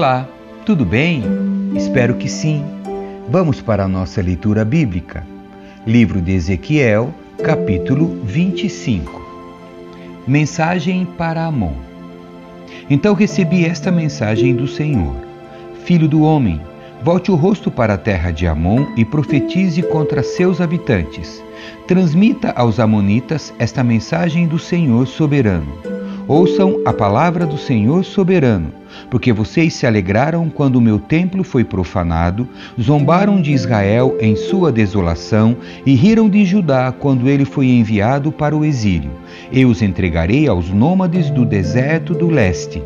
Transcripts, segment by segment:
Olá, tudo bem? Espero que sim. Vamos para a nossa leitura bíblica. Livro de Ezequiel, capítulo 25. Mensagem para Amon. Então recebi esta mensagem do Senhor: Filho do homem, volte o rosto para a terra de Amon e profetize contra seus habitantes. Transmita aos Amonitas esta mensagem do Senhor soberano. Ouçam a palavra do Senhor soberano porque vocês se alegraram quando o meu templo foi profanado, zombaram de Israel em sua desolação e riram de Judá quando ele foi enviado para o exílio. Eu os entregarei aos nômades do deserto do leste.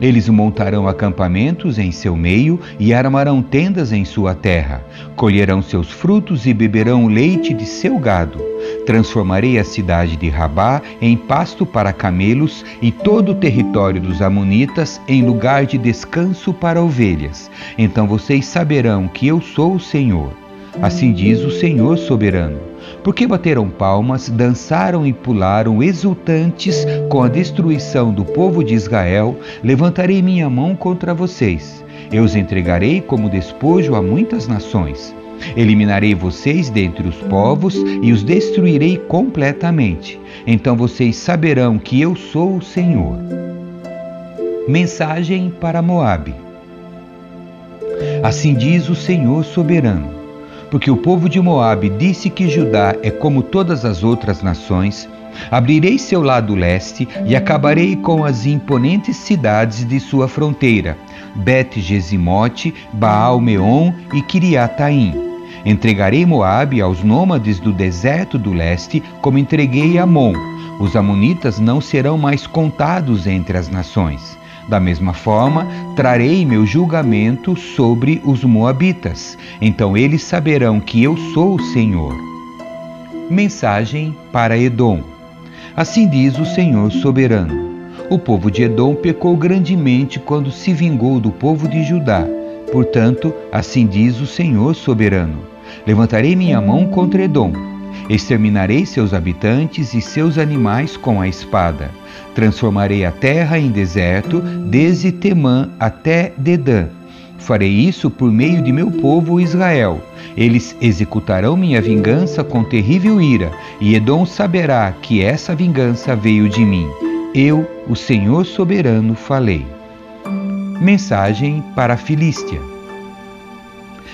Eles montarão acampamentos em seu meio e armarão tendas em sua terra. Colherão seus frutos e beberão o leite de seu gado. Transformarei a cidade de Rabá em pasto para camelos e todo o território dos Amonitas em lugar de descanso para ovelhas. Então vocês saberão que eu sou o Senhor. Assim diz o Senhor soberano. Porque bateram palmas, dançaram e pularam exultantes com a destruição do povo de Israel, levantarei minha mão contra vocês. Eu os entregarei como despojo a muitas nações. Eliminarei vocês dentre os povos e os destruirei completamente. Então vocês saberão que eu sou o Senhor. Mensagem para Moabe. Assim diz o Senhor soberano: porque o povo de Moabe disse que Judá é como todas as outras nações, abrirei seu lado leste e acabarei com as imponentes cidades de sua fronteira, Bet-Gesimote, Baal-Meon e Kiriataim. Entregarei Moabe aos nômades do deserto do leste, como entreguei Amon. Os amonitas não serão mais contados entre as nações. Da mesma forma, trarei meu julgamento sobre os Moabitas. Então eles saberão que eu sou o Senhor. Mensagem para Edom. Assim diz o Senhor soberano: O povo de Edom pecou grandemente quando se vingou do povo de Judá. Portanto, assim diz o Senhor soberano: Levantarei minha mão contra Edom. Exterminarei seus habitantes e seus animais com a espada Transformarei a terra em deserto, desde Temã até Dedã. Farei isso por meio de meu povo Israel. Eles executarão minha vingança com terrível ira, e Edom saberá que essa vingança veio de mim. Eu, o Senhor soberano, falei. Mensagem para a Filístia.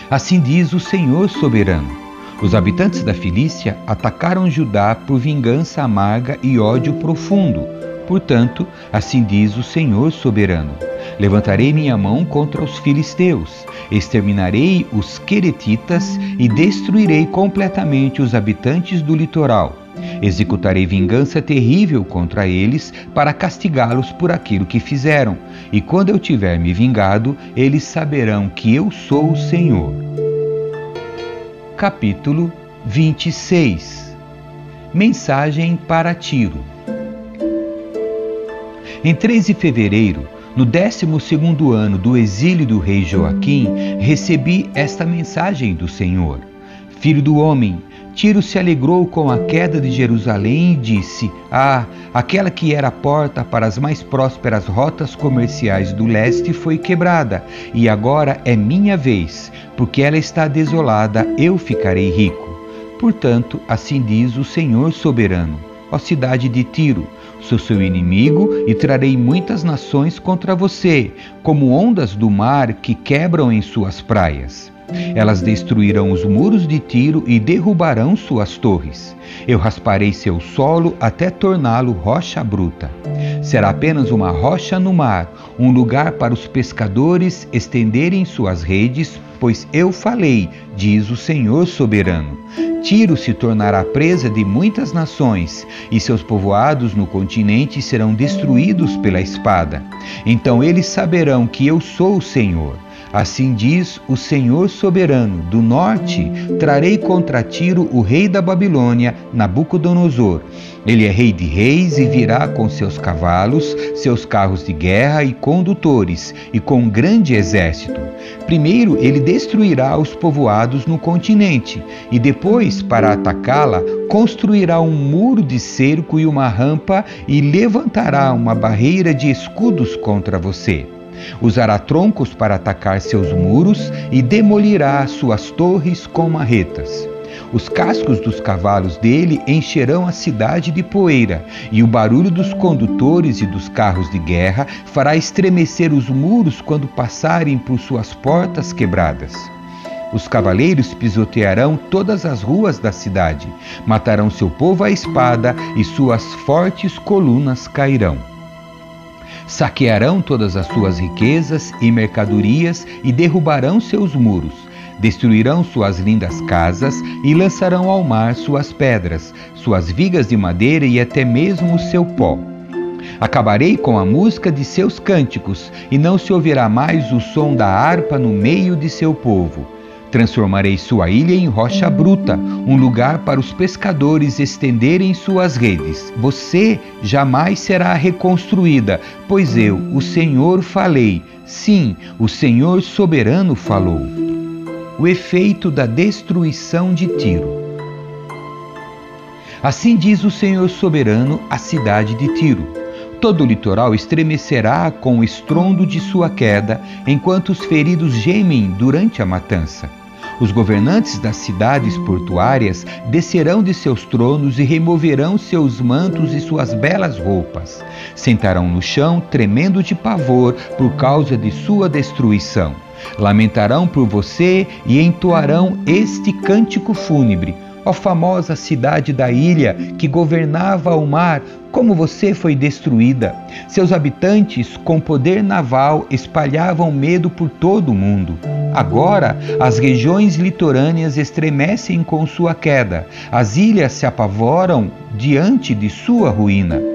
Assim diz o Senhor soberano: Os habitantes da Filístia atacaram Judá por vingança amarga e ódio profundo Portanto, assim diz o Senhor soberano: Levantarei minha mão contra os filisteus, exterminarei os queretitas e destruirei completamente os habitantes do litoral. Executarei vingança terrível contra eles para castigá-los por aquilo que fizeram, e quando eu tiver me vingado, eles saberão que eu sou o Senhor. Capítulo 26 Mensagem para Tiro em 3 de fevereiro, no 12 ano do exílio do rei Joaquim, recebi esta mensagem do Senhor. Filho do homem, Tiro se alegrou com a queda de Jerusalém e disse: Ah, aquela que era a porta para as mais prósperas rotas comerciais do leste foi quebrada, e agora é minha vez, porque ela está desolada, eu ficarei rico. Portanto, assim diz o Senhor soberano, ó cidade de Tiro, Sou seu inimigo e trarei muitas nações contra você, como ondas do mar que quebram em suas praias. Elas destruirão os muros de Tiro e derrubarão suas torres. Eu rasparei seu solo até torná-lo rocha bruta. Será apenas uma rocha no mar, um lugar para os pescadores estenderem suas redes, pois eu falei, diz o Senhor soberano. Tiro se tornará presa de muitas nações, e seus povoados no continente serão destruídos pela espada. Então eles saberão que eu sou o Senhor. Assim diz o Senhor soberano: do norte trarei contra Tiro o rei da Babilônia, Nabucodonosor. Ele é rei de reis e virá com seus cavalos, seus carros de guerra e condutores, e com um grande exército. Primeiro ele destruirá os povoados no continente, e depois, para atacá-la, construirá um muro de cerco e uma rampa e levantará uma barreira de escudos contra você. Usará troncos para atacar seus muros e demolirá suas torres com marretas. Os cascos dos cavalos dele encherão a cidade de poeira, e o barulho dos condutores e dos carros de guerra fará estremecer os muros quando passarem por suas portas quebradas. Os cavaleiros pisotearão todas as ruas da cidade, matarão seu povo à espada e suas fortes colunas cairão. Saquearão todas as suas riquezas e mercadorias e derrubarão seus muros. Destruirão suas lindas casas e lançarão ao mar suas pedras, suas vigas de madeira e até mesmo o seu pó. Acabarei com a música de seus cânticos, e não se ouvirá mais o som da harpa no meio de seu povo. Transformarei sua ilha em rocha bruta, um lugar para os pescadores estenderem suas redes. Você jamais será reconstruída, pois eu, o Senhor, falei. Sim, o Senhor soberano falou. O efeito da destruição de Tiro. Assim diz o Senhor soberano à cidade de Tiro. Todo o litoral estremecerá com o estrondo de sua queda, enquanto os feridos gemem durante a matança. Os governantes das cidades portuárias descerão de seus tronos e removerão seus mantos e suas belas roupas. Sentarão no chão, tremendo de pavor por causa de sua destruição. Lamentarão por você e entoarão este cântico fúnebre. Ó famosa cidade da ilha que governava o mar, como você foi destruída. Seus habitantes, com poder naval, espalhavam medo por todo o mundo. Agora, as regiões litorâneas estremecem com sua queda, as ilhas se apavoram diante de sua ruína.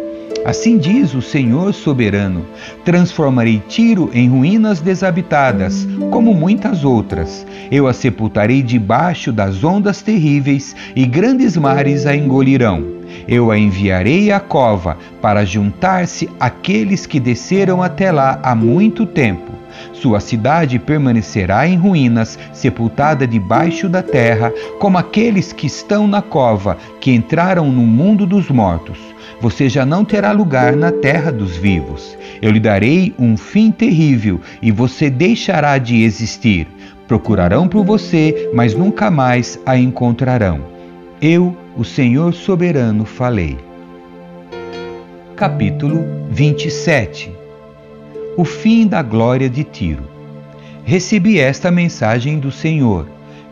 Assim diz o Senhor soberano: transformarei Tiro em ruínas desabitadas, como muitas outras. Eu a sepultarei debaixo das ondas terríveis, e grandes mares a engolirão. Eu a enviarei à cova para juntar-se aqueles que desceram até lá há muito tempo. Sua cidade permanecerá em ruínas, sepultada debaixo da terra, como aqueles que estão na cova, que entraram no mundo dos mortos. Você já não terá lugar na terra dos vivos. Eu lhe darei um fim terrível e você deixará de existir. Procurarão por você, mas nunca mais a encontrarão. Eu, o Senhor soberano, falei. Capítulo 27 O fim da glória de Tiro. Recebi esta mensagem do Senhor: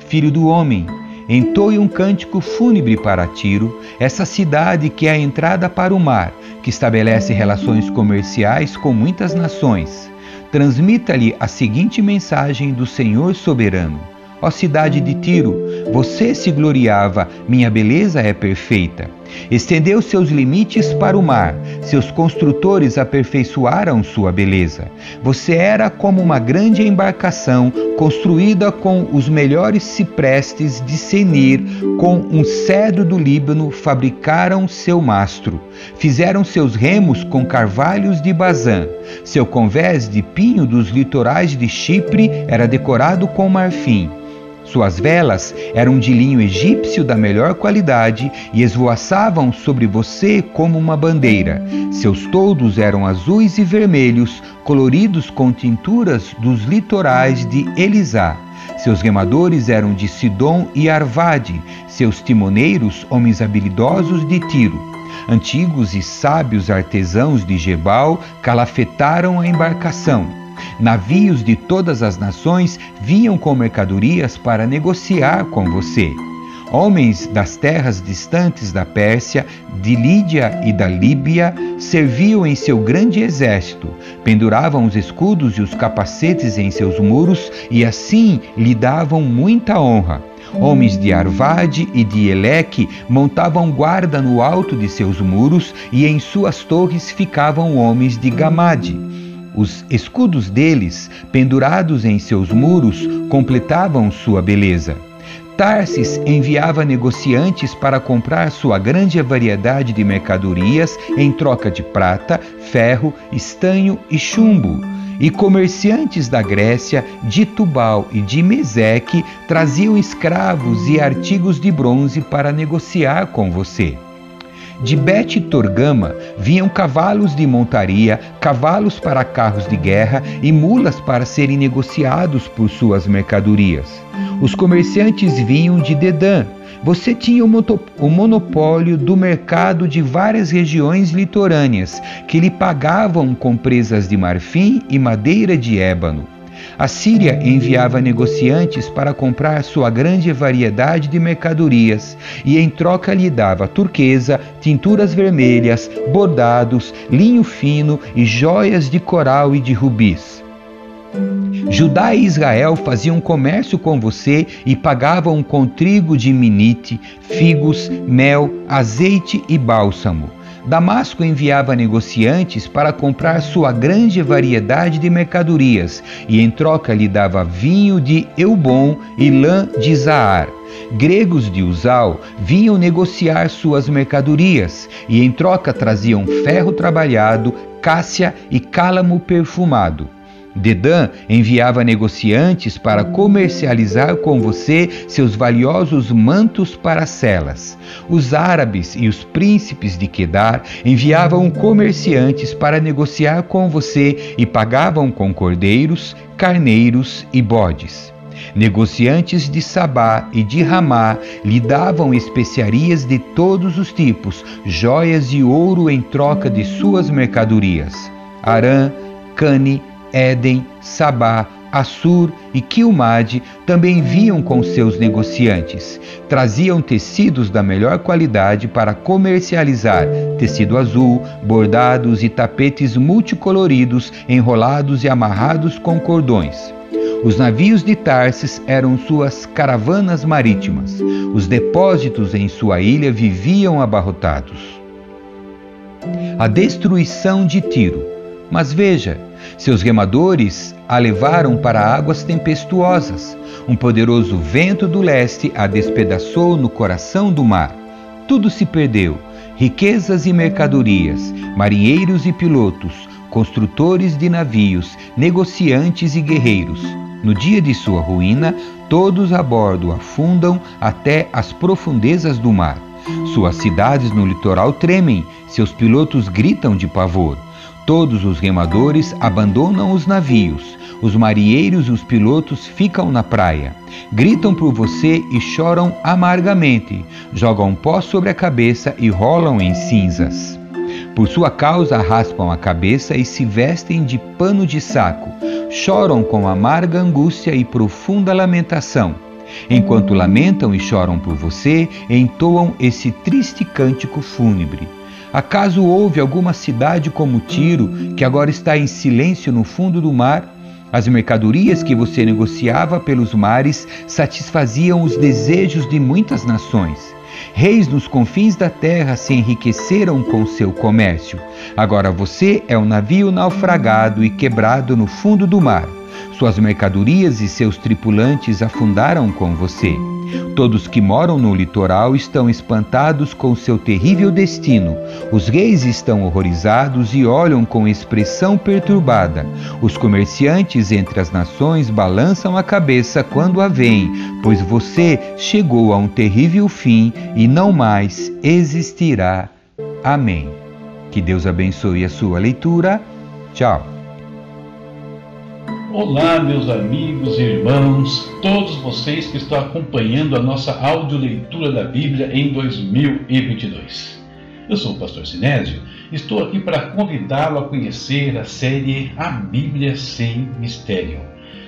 Filho do homem, entoe um cântico fúnebre para Tiro, essa cidade que é a entrada para o mar, que estabelece relações comerciais com muitas nações. Transmita-lhe a seguinte mensagem do Senhor soberano Ó cidade de Tiro, você se gloriava, minha beleza é perfeita. Estendeu seus limites para o mar, seus construtores aperfeiçoaram sua beleza. Você era como uma grande embarcação construída com os melhores ciprestes de Senir, com um cedro do Líbano, fabricaram seu mastro. Fizeram seus remos com carvalhos de Bazã. Seu convés de pinho dos litorais de Chipre era decorado com marfim. Suas velas eram de linho egípcio da melhor qualidade e esvoaçavam sobre você como uma bandeira. Seus toldos eram azuis e vermelhos, coloridos com tinturas dos litorais de Elisá. Seus remadores eram de Sidom e Arvade, seus timoneiros, homens habilidosos de Tiro. Antigos e sábios artesãos de Gebal calafetaram a embarcação. Navios de todas as nações vinham com mercadorias para negociar com você. Homens das terras distantes da Pérsia, de Lídia e da Líbia serviam em seu grande exército, penduravam os escudos e os capacetes em seus muros e assim lhe davam muita honra. Homens de Arvade e de Eleque montavam guarda no alto de seus muros e em suas torres ficavam homens de Gamade. Os escudos deles, pendurados em seus muros, completavam sua beleza. Tarsis enviava negociantes para comprar sua grande variedade de mercadorias em troca de prata, ferro, estanho e chumbo. E comerciantes da Grécia, de Tubal e de Meseque traziam escravos e artigos de bronze para negociar com você. De Bet Torgama vinham cavalos de montaria, cavalos para carros de guerra e mulas para serem negociados por suas mercadorias. Os comerciantes vinham de Dedã. Você tinha o monopólio do mercado de várias regiões litorâneas, que lhe pagavam com presas de marfim e madeira de ébano. A Síria enviava negociantes para comprar sua grande variedade de mercadorias e em troca lhe dava turquesa, tinturas vermelhas, bordados, linho fino e joias de coral e de rubis. Judá e Israel faziam comércio com você e pagavam com trigo de minite, figos, mel, azeite e bálsamo. Damasco enviava negociantes para comprar sua grande variedade de mercadorias e em troca lhe dava vinho de Eubom e lã de Zaar. Gregos de Uzal vinham negociar suas mercadorias e em troca traziam ferro trabalhado, cássia e cálamo perfumado. Dedã enviava negociantes para comercializar com você seus valiosos mantos para celas. Os árabes e os príncipes de Quedar enviavam comerciantes para negociar com você e pagavam com cordeiros, carneiros e bodes. Negociantes de Sabá e de Ramá lhe davam especiarias de todos os tipos, joias e ouro em troca de suas mercadorias. Arã, Cane, Éden, Sabá, Assur e Quilmade também vinham com seus negociantes. Traziam tecidos da melhor qualidade para comercializar tecido azul, bordados e tapetes multicoloridos enrolados e amarrados com cordões. Os navios de Tarsis eram suas caravanas marítimas. Os depósitos em sua ilha viviam abarrotados. A destruição de Tiro. Mas veja, seus remadores a levaram para águas tempestuosas. Um poderoso vento do leste a despedaçou no coração do mar. Tudo se perdeu: riquezas e mercadorias, marinheiros e pilotos, construtores de navios, negociantes e guerreiros. No dia de sua ruína, todos a bordo afundam até as profundezas do mar. Suas cidades no litoral tremem, seus pilotos gritam de pavor. Todos os remadores abandonam os navios, os marinheiros e os pilotos ficam na praia. Gritam por você e choram amargamente, jogam pó sobre a cabeça e rolam em cinzas. Por sua causa raspam a cabeça e se vestem de pano de saco, choram com amarga angústia e profunda lamentação. Enquanto lamentam e choram por você, entoam esse triste cântico fúnebre. Acaso houve alguma cidade como Tiro que agora está em silêncio no fundo do mar? As mercadorias que você negociava pelos mares satisfaziam os desejos de muitas nações. Reis nos confins da terra se enriqueceram com seu comércio. Agora você é um navio naufragado e quebrado no fundo do mar. Suas mercadorias e seus tripulantes afundaram com você. Todos que moram no litoral estão espantados com seu terrível destino. Os reis estão horrorizados e olham com expressão perturbada. Os comerciantes entre as nações balançam a cabeça quando a veem, pois você chegou a um terrível fim e não mais existirá. Amém. Que Deus abençoe a sua leitura. Tchau. Olá, meus amigos e irmãos, todos vocês que estão acompanhando a nossa audioleitura da Bíblia em 2022. Eu sou o pastor Sinésio e estou aqui para convidá-lo a conhecer a série A Bíblia Sem Mistério.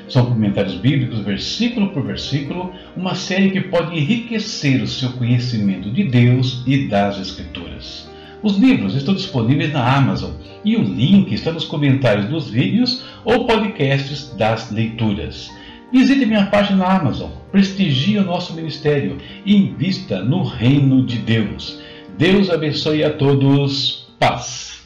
São comentários bíblicos, versículo por versículo, uma série que pode enriquecer o seu conhecimento de Deus e das Escrituras. Os livros estão disponíveis na Amazon e o link está nos comentários dos vídeos ou podcasts das leituras. Visite minha página na Amazon, prestigie o nosso ministério e invista no reino de Deus. Deus abençoe a todos. Paz.